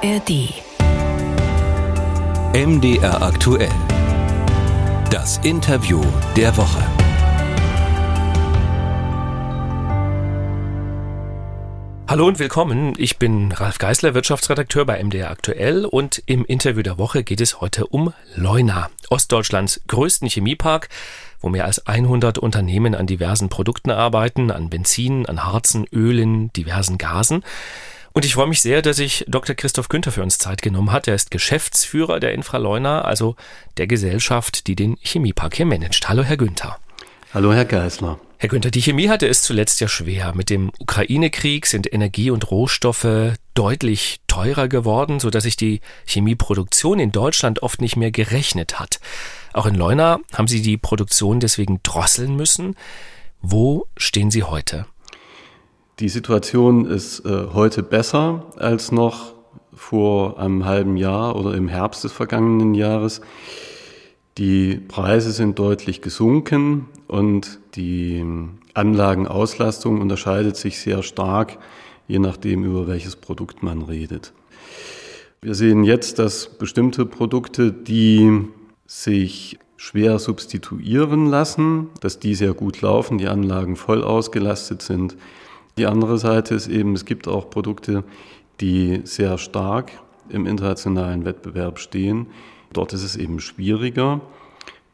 ARD. MDR aktuell. Das Interview der Woche. Hallo und willkommen. Ich bin Ralf Geißler, Wirtschaftsredakteur bei MDR Aktuell und im Interview der Woche geht es heute um Leuna, Ostdeutschlands größten Chemiepark, wo mehr als 100 Unternehmen an diversen Produkten arbeiten, an Benzin, an Harzen, Ölen, diversen Gasen. Und ich freue mich sehr, dass sich Dr. Christoph Günther für uns Zeit genommen hat. Er ist Geschäftsführer der Infraleuna, also der Gesellschaft, die den Chemiepark hier managt. Hallo, Herr Günther. Hallo, Herr Geisler. Herr Günther, die Chemie hatte es zuletzt ja schwer. Mit dem Ukraine-Krieg sind Energie und Rohstoffe deutlich teurer geworden, sodass sich die Chemieproduktion in Deutschland oft nicht mehr gerechnet hat. Auch in Leuna haben Sie die Produktion deswegen drosseln müssen. Wo stehen Sie heute? Die Situation ist äh, heute besser als noch vor einem halben Jahr oder im Herbst des vergangenen Jahres. Die Preise sind deutlich gesunken und die Anlagenauslastung unterscheidet sich sehr stark, je nachdem, über welches Produkt man redet. Wir sehen jetzt, dass bestimmte Produkte, die sich schwer substituieren lassen, dass die sehr gut laufen, die Anlagen voll ausgelastet sind, die andere Seite ist eben, es gibt auch Produkte, die sehr stark im internationalen Wettbewerb stehen. Dort ist es eben schwieriger,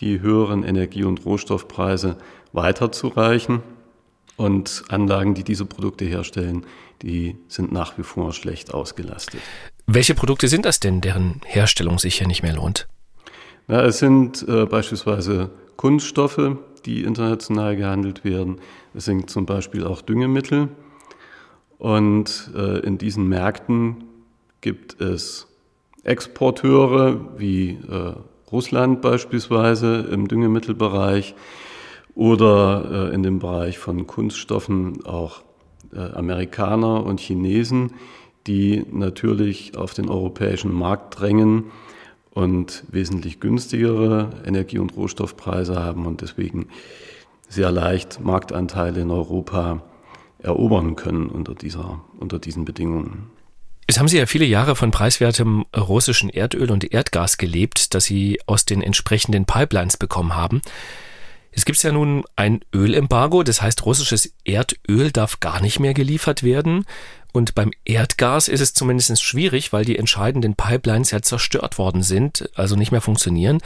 die höheren Energie- und Rohstoffpreise weiterzureichen. Und Anlagen, die diese Produkte herstellen, die sind nach wie vor schlecht ausgelastet. Welche Produkte sind das denn, deren Herstellung sich hier nicht mehr lohnt? Na, es sind äh, beispielsweise Kunststoffe, die international gehandelt werden. Es sind zum Beispiel auch Düngemittel. Und äh, in diesen Märkten gibt es Exporteure wie äh, Russland beispielsweise im Düngemittelbereich oder äh, in dem Bereich von Kunststoffen auch äh, Amerikaner und Chinesen, die natürlich auf den europäischen Markt drängen und wesentlich günstigere Energie- und Rohstoffpreise haben und deswegen sehr leicht Marktanteile in Europa erobern können unter, dieser, unter diesen Bedingungen. Jetzt haben Sie ja viele Jahre von preiswertem russischen Erdöl und Erdgas gelebt, das Sie aus den entsprechenden Pipelines bekommen haben. Es gibt ja nun ein Ölembargo, das heißt, russisches Erdöl darf gar nicht mehr geliefert werden. Und beim Erdgas ist es zumindest schwierig, weil die entscheidenden Pipelines ja zerstört worden sind, also nicht mehr funktionieren.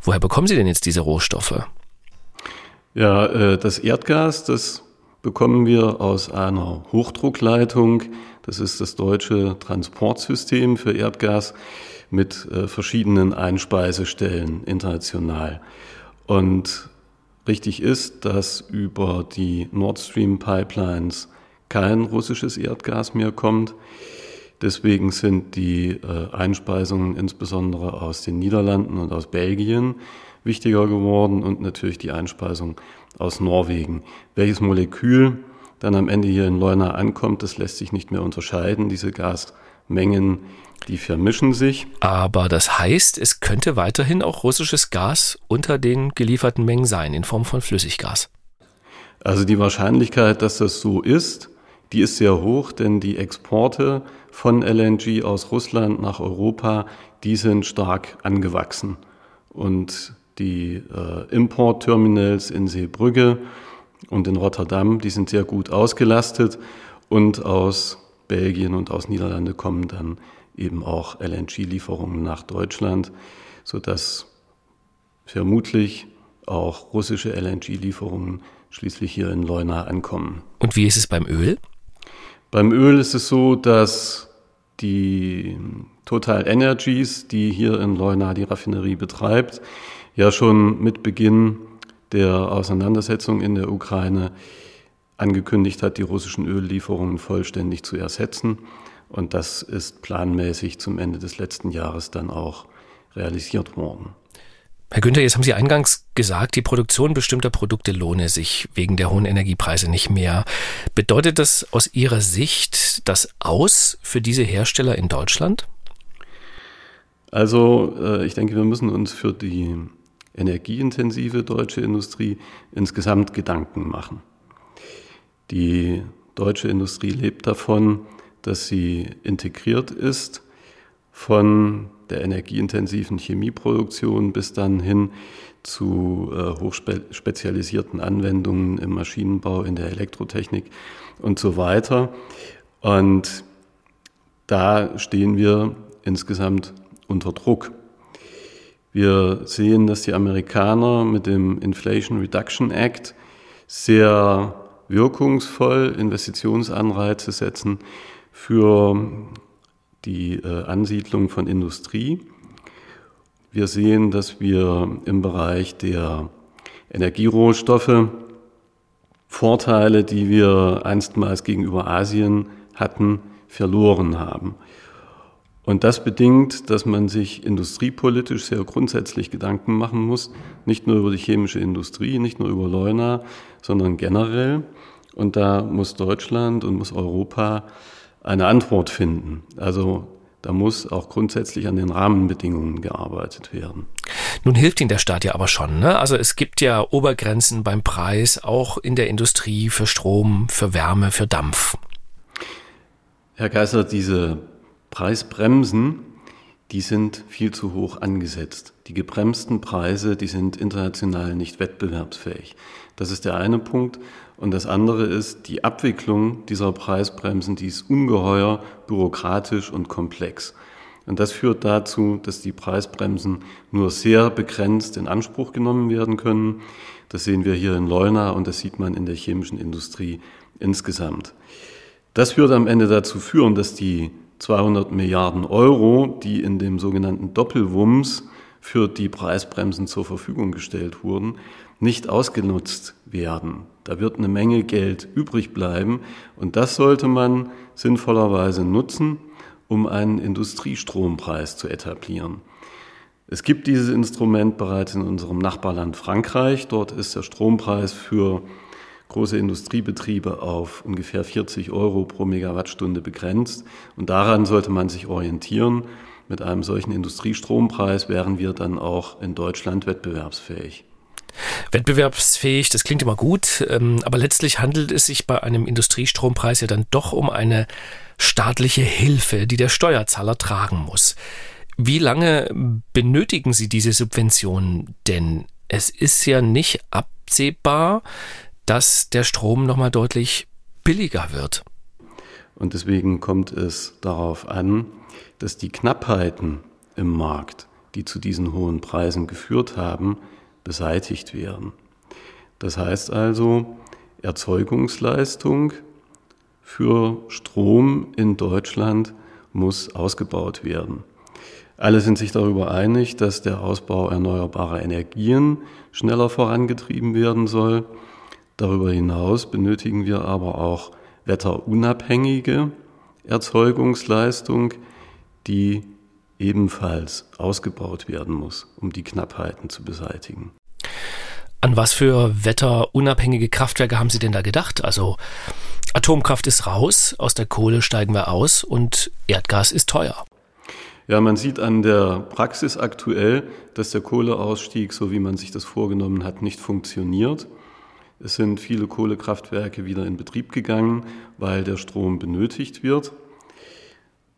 Woher bekommen Sie denn jetzt diese Rohstoffe? Ja, äh, das Erdgas, das bekommen wir aus einer Hochdruckleitung. Das ist das deutsche Transportsystem für Erdgas mit äh, verschiedenen Einspeisestellen international. Und richtig ist, dass über die Nord Stream Pipelines kein russisches Erdgas mehr kommt. Deswegen sind die äh, Einspeisungen insbesondere aus den Niederlanden und aus Belgien wichtiger geworden und natürlich die Einspeisung aus Norwegen. Welches Molekül dann am Ende hier in Leuna ankommt, das lässt sich nicht mehr unterscheiden. Diese Gasmengen, die vermischen sich. Aber das heißt, es könnte weiterhin auch russisches Gas unter den gelieferten Mengen sein, in Form von Flüssiggas. Also die Wahrscheinlichkeit, dass das so ist, die ist sehr hoch, denn die Exporte von LNG aus Russland nach Europa, die sind stark angewachsen. Und die äh, Importterminals in Seebrügge und in Rotterdam, die sind sehr gut ausgelastet. Und aus Belgien und aus Niederlande kommen dann eben auch LNG-Lieferungen nach Deutschland, sodass vermutlich auch russische LNG-Lieferungen schließlich hier in Leuna ankommen. Und wie ist es beim Öl? Beim Öl ist es so, dass die Total Energies, die hier in Leuna die Raffinerie betreibt, ja schon mit Beginn der Auseinandersetzung in der Ukraine angekündigt hat, die russischen Öllieferungen vollständig zu ersetzen. Und das ist planmäßig zum Ende des letzten Jahres dann auch realisiert worden. Herr Günther, jetzt haben Sie eingangs gesagt, die Produktion bestimmter Produkte lohne sich wegen der hohen Energiepreise nicht mehr. Bedeutet das aus Ihrer Sicht das Aus für diese Hersteller in Deutschland? Also äh, ich denke, wir müssen uns für die energieintensive deutsche Industrie insgesamt Gedanken machen. Die deutsche Industrie lebt davon, dass sie integriert ist von der energieintensiven Chemieproduktion bis dann hin zu äh, hochspezialisierten Anwendungen im Maschinenbau, in der Elektrotechnik und so weiter. Und da stehen wir insgesamt unter Druck. Wir sehen, dass die Amerikaner mit dem Inflation Reduction Act sehr wirkungsvoll Investitionsanreize setzen für die äh, Ansiedlung von Industrie. Wir sehen, dass wir im Bereich der Energierohstoffe Vorteile, die wir einstmals gegenüber Asien hatten, verloren haben. Und das bedingt, dass man sich industriepolitisch sehr grundsätzlich Gedanken machen muss, nicht nur über die chemische Industrie, nicht nur über Leuna, sondern generell. Und da muss Deutschland und muss Europa eine Antwort finden. Also da muss auch grundsätzlich an den Rahmenbedingungen gearbeitet werden. Nun hilft Ihnen der Staat ja aber schon. Ne? Also es gibt ja Obergrenzen beim Preis, auch in der Industrie für Strom, für Wärme, für Dampf. Herr Kaiser, diese Preisbremsen, die sind viel zu hoch angesetzt. Die gebremsten Preise, die sind international nicht wettbewerbsfähig. Das ist der eine Punkt. Und das andere ist, die Abwicklung dieser Preisbremsen, die ist ungeheuer bürokratisch und komplex. Und das führt dazu, dass die Preisbremsen nur sehr begrenzt in Anspruch genommen werden können. Das sehen wir hier in Leuna und das sieht man in der chemischen Industrie insgesamt. Das wird am Ende dazu führen, dass die 200 Milliarden Euro, die in dem sogenannten Doppelwumms für die Preisbremsen zur Verfügung gestellt wurden, nicht ausgenutzt werden. Da wird eine Menge Geld übrig bleiben und das sollte man sinnvollerweise nutzen, um einen Industriestrompreis zu etablieren. Es gibt dieses Instrument bereits in unserem Nachbarland Frankreich. Dort ist der Strompreis für große Industriebetriebe auf ungefähr 40 Euro pro Megawattstunde begrenzt. Und daran sollte man sich orientieren. Mit einem solchen Industriestrompreis wären wir dann auch in Deutschland wettbewerbsfähig. Wettbewerbsfähig, das klingt immer gut, ähm, aber letztlich handelt es sich bei einem Industriestrompreis ja dann doch um eine staatliche Hilfe, die der Steuerzahler tragen muss. Wie lange benötigen Sie diese Subventionen denn? Es ist ja nicht absehbar, dass der Strom nochmal deutlich billiger wird. Und deswegen kommt es darauf an, dass die Knappheiten im Markt, die zu diesen hohen Preisen geführt haben, beseitigt werden. Das heißt also, Erzeugungsleistung für Strom in Deutschland muss ausgebaut werden. Alle sind sich darüber einig, dass der Ausbau erneuerbarer Energien schneller vorangetrieben werden soll. Darüber hinaus benötigen wir aber auch wetterunabhängige Erzeugungsleistung, die ebenfalls ausgebaut werden muss, um die Knappheiten zu beseitigen. An was für wetterunabhängige Kraftwerke haben Sie denn da gedacht? Also Atomkraft ist raus, aus der Kohle steigen wir aus und Erdgas ist teuer. Ja, man sieht an der Praxis aktuell, dass der Kohleausstieg, so wie man sich das vorgenommen hat, nicht funktioniert. Es sind viele Kohlekraftwerke wieder in Betrieb gegangen, weil der Strom benötigt wird.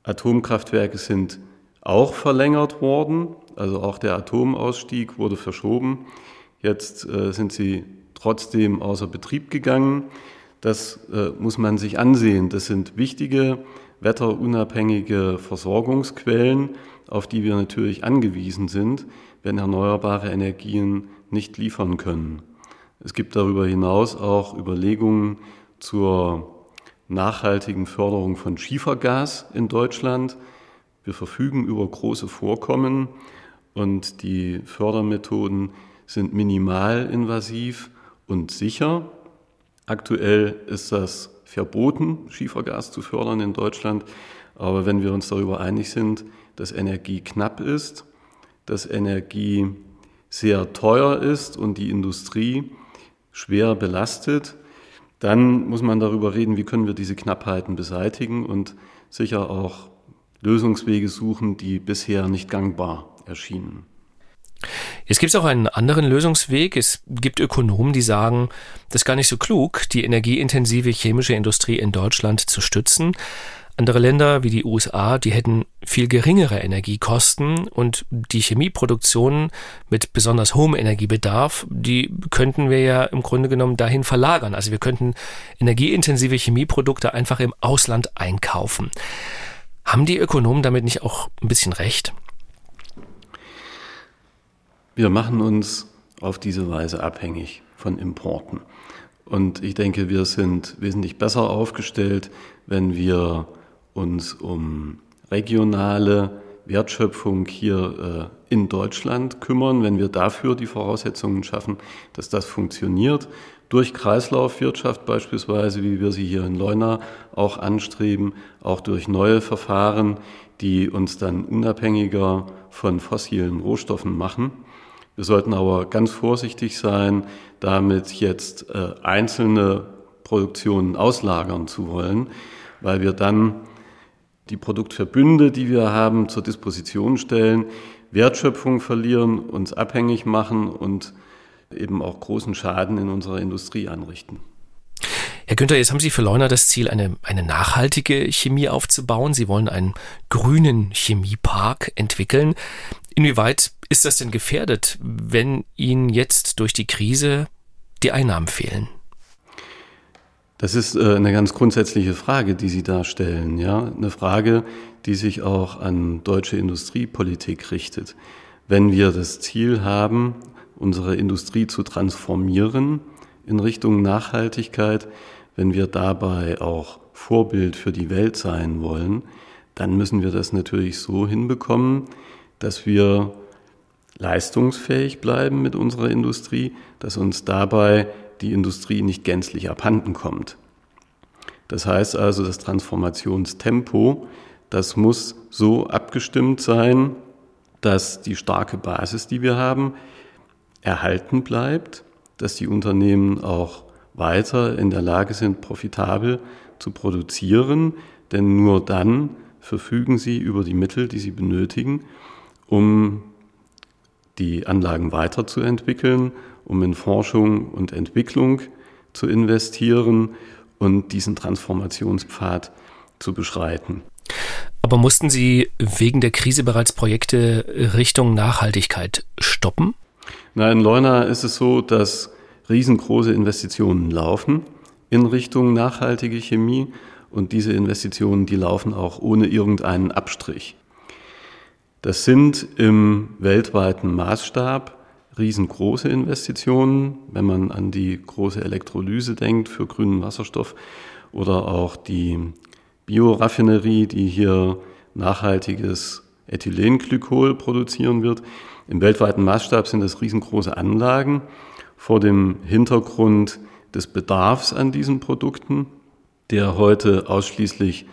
Atomkraftwerke sind auch verlängert worden, also auch der Atomausstieg wurde verschoben. Jetzt äh, sind sie trotzdem außer Betrieb gegangen. Das äh, muss man sich ansehen. Das sind wichtige wetterunabhängige Versorgungsquellen, auf die wir natürlich angewiesen sind, wenn erneuerbare Energien nicht liefern können. Es gibt darüber hinaus auch Überlegungen zur nachhaltigen Förderung von Schiefergas in Deutschland. Wir verfügen über große Vorkommen und die Fördermethoden sind minimalinvasiv und sicher. Aktuell ist das verboten, Schiefergas zu fördern in Deutschland. Aber wenn wir uns darüber einig sind, dass Energie knapp ist, dass Energie sehr teuer ist und die Industrie schwer belastet, dann muss man darüber reden, wie können wir diese Knappheiten beseitigen und sicher auch Lösungswege suchen, die bisher nicht gangbar erschienen. Jetzt gibt auch einen anderen Lösungsweg. Es gibt Ökonomen, die sagen, das ist gar nicht so klug, die energieintensive chemische Industrie in Deutschland zu stützen. Andere Länder wie die USA, die hätten viel geringere Energiekosten und die Chemieproduktion mit besonders hohem Energiebedarf, die könnten wir ja im Grunde genommen dahin verlagern. Also wir könnten energieintensive Chemieprodukte einfach im Ausland einkaufen. Haben die Ökonomen damit nicht auch ein bisschen recht? Wir machen uns auf diese Weise abhängig von Importen. Und ich denke, wir sind wesentlich besser aufgestellt, wenn wir uns um regionale Wertschöpfung hier äh, in Deutschland kümmern, wenn wir dafür die Voraussetzungen schaffen, dass das funktioniert, durch Kreislaufwirtschaft beispielsweise, wie wir sie hier in Leuna auch anstreben, auch durch neue Verfahren, die uns dann unabhängiger von fossilen Rohstoffen machen. Wir sollten aber ganz vorsichtig sein, damit jetzt äh, einzelne Produktionen auslagern zu wollen, weil wir dann die Produktverbünde, die wir haben, zur Disposition stellen, Wertschöpfung verlieren, uns abhängig machen und eben auch großen Schaden in unserer Industrie anrichten. Herr Günther, jetzt haben Sie für Leuna das Ziel, eine, eine nachhaltige Chemie aufzubauen. Sie wollen einen grünen Chemiepark entwickeln. Inwieweit ist das denn gefährdet, wenn Ihnen jetzt durch die Krise die Einnahmen fehlen? Das ist äh, eine ganz grundsätzliche Frage, die Sie darstellen. Ja? Eine Frage, die sich auch an deutsche Industriepolitik richtet. Wenn wir das Ziel haben, unsere Industrie zu transformieren in Richtung Nachhaltigkeit, wenn wir dabei auch Vorbild für die Welt sein wollen, dann müssen wir das natürlich so hinbekommen, dass wir leistungsfähig bleiben mit unserer Industrie, dass uns dabei die Industrie nicht gänzlich abhanden kommt. Das heißt also, das Transformationstempo, das muss so abgestimmt sein, dass die starke Basis, die wir haben, erhalten bleibt, dass die Unternehmen auch weiter in der Lage sind, profitabel zu produzieren, denn nur dann verfügen sie über die Mittel, die sie benötigen, um die Anlagen weiterzuentwickeln, um in Forschung und Entwicklung zu investieren und diesen Transformationspfad zu beschreiten. Aber mussten Sie wegen der Krise bereits Projekte Richtung Nachhaltigkeit stoppen? Na, in Leuna ist es so, dass riesengroße Investitionen laufen in Richtung nachhaltige Chemie und diese Investitionen, die laufen auch ohne irgendeinen Abstrich. Das sind im weltweiten Maßstab riesengroße Investitionen, wenn man an die große Elektrolyse denkt für grünen Wasserstoff oder auch die Bioraffinerie, die hier nachhaltiges Ethylenglykol produzieren wird. Im weltweiten Maßstab sind das riesengroße Anlagen vor dem Hintergrund des Bedarfs an diesen Produkten, der heute ausschließlich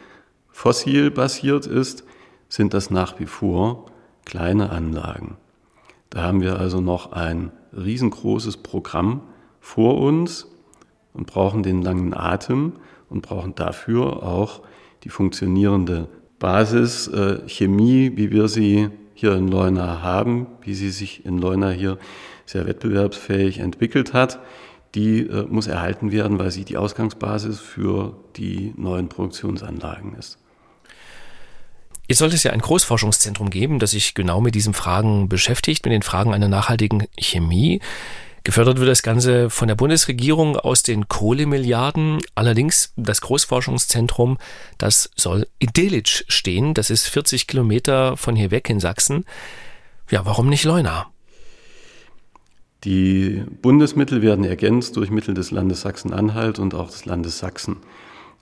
fossil basiert ist sind das nach wie vor kleine Anlagen. Da haben wir also noch ein riesengroßes Programm vor uns und brauchen den langen Atem und brauchen dafür auch die funktionierende Basischemie, äh, wie wir sie hier in Leuna haben, wie sie sich in Leuna hier sehr wettbewerbsfähig entwickelt hat. Die äh, muss erhalten werden, weil sie die Ausgangsbasis für die neuen Produktionsanlagen ist. Jetzt sollte es ja ein Großforschungszentrum geben, das sich genau mit diesen Fragen beschäftigt, mit den Fragen einer nachhaltigen Chemie. Gefördert wird das Ganze von der Bundesregierung aus den Kohlemilliarden. Allerdings das Großforschungszentrum, das soll in Delitzsch stehen. Das ist 40 Kilometer von hier weg in Sachsen. Ja, warum nicht Leuna? Die Bundesmittel werden ergänzt durch Mittel des Landes Sachsen-Anhalt und auch des Landes Sachsen.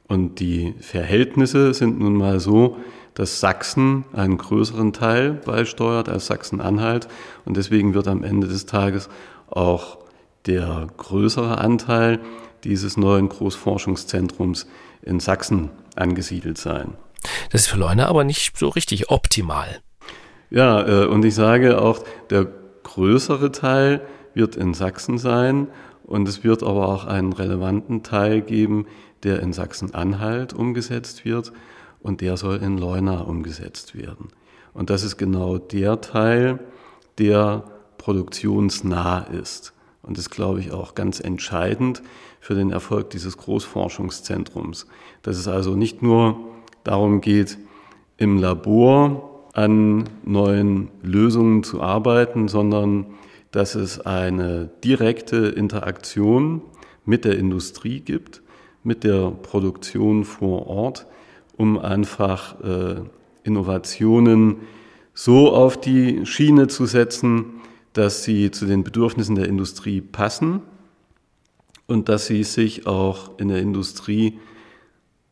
Und die Verhältnisse sind nun mal so, dass Sachsen einen größeren Teil beisteuert als Sachsen-Anhalt. Und deswegen wird am Ende des Tages auch der größere Anteil dieses neuen Großforschungszentrums in Sachsen angesiedelt sein. Das ist für Leuna aber nicht so richtig optimal. Ja, äh, und ich sage auch, der größere Teil wird in Sachsen sein und es wird aber auch einen relevanten Teil geben, der in Sachsen-Anhalt umgesetzt wird und der soll in Leuna umgesetzt werden. Und das ist genau der Teil, der produktionsnah ist. Und das glaube ich auch ganz entscheidend für den Erfolg dieses Großforschungszentrums. Dass es also nicht nur darum geht, im Labor an neuen Lösungen zu arbeiten, sondern dass es eine direkte Interaktion mit der Industrie gibt, mit der Produktion vor Ort, um einfach äh, Innovationen so auf die Schiene zu setzen, dass sie zu den Bedürfnissen der Industrie passen und dass sie sich auch in der Industrie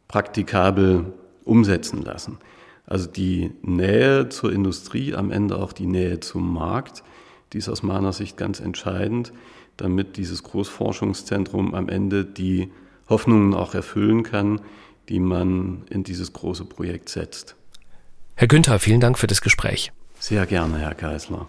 praktikabel umsetzen lassen. Also die Nähe zur Industrie, am Ende auch die Nähe zum Markt, die ist aus meiner Sicht ganz entscheidend, damit dieses Großforschungszentrum am Ende die Hoffnungen auch erfüllen kann, die man in dieses große Projekt setzt. Herr Günther, vielen Dank für das Gespräch. Sehr gerne, Herr Geisler.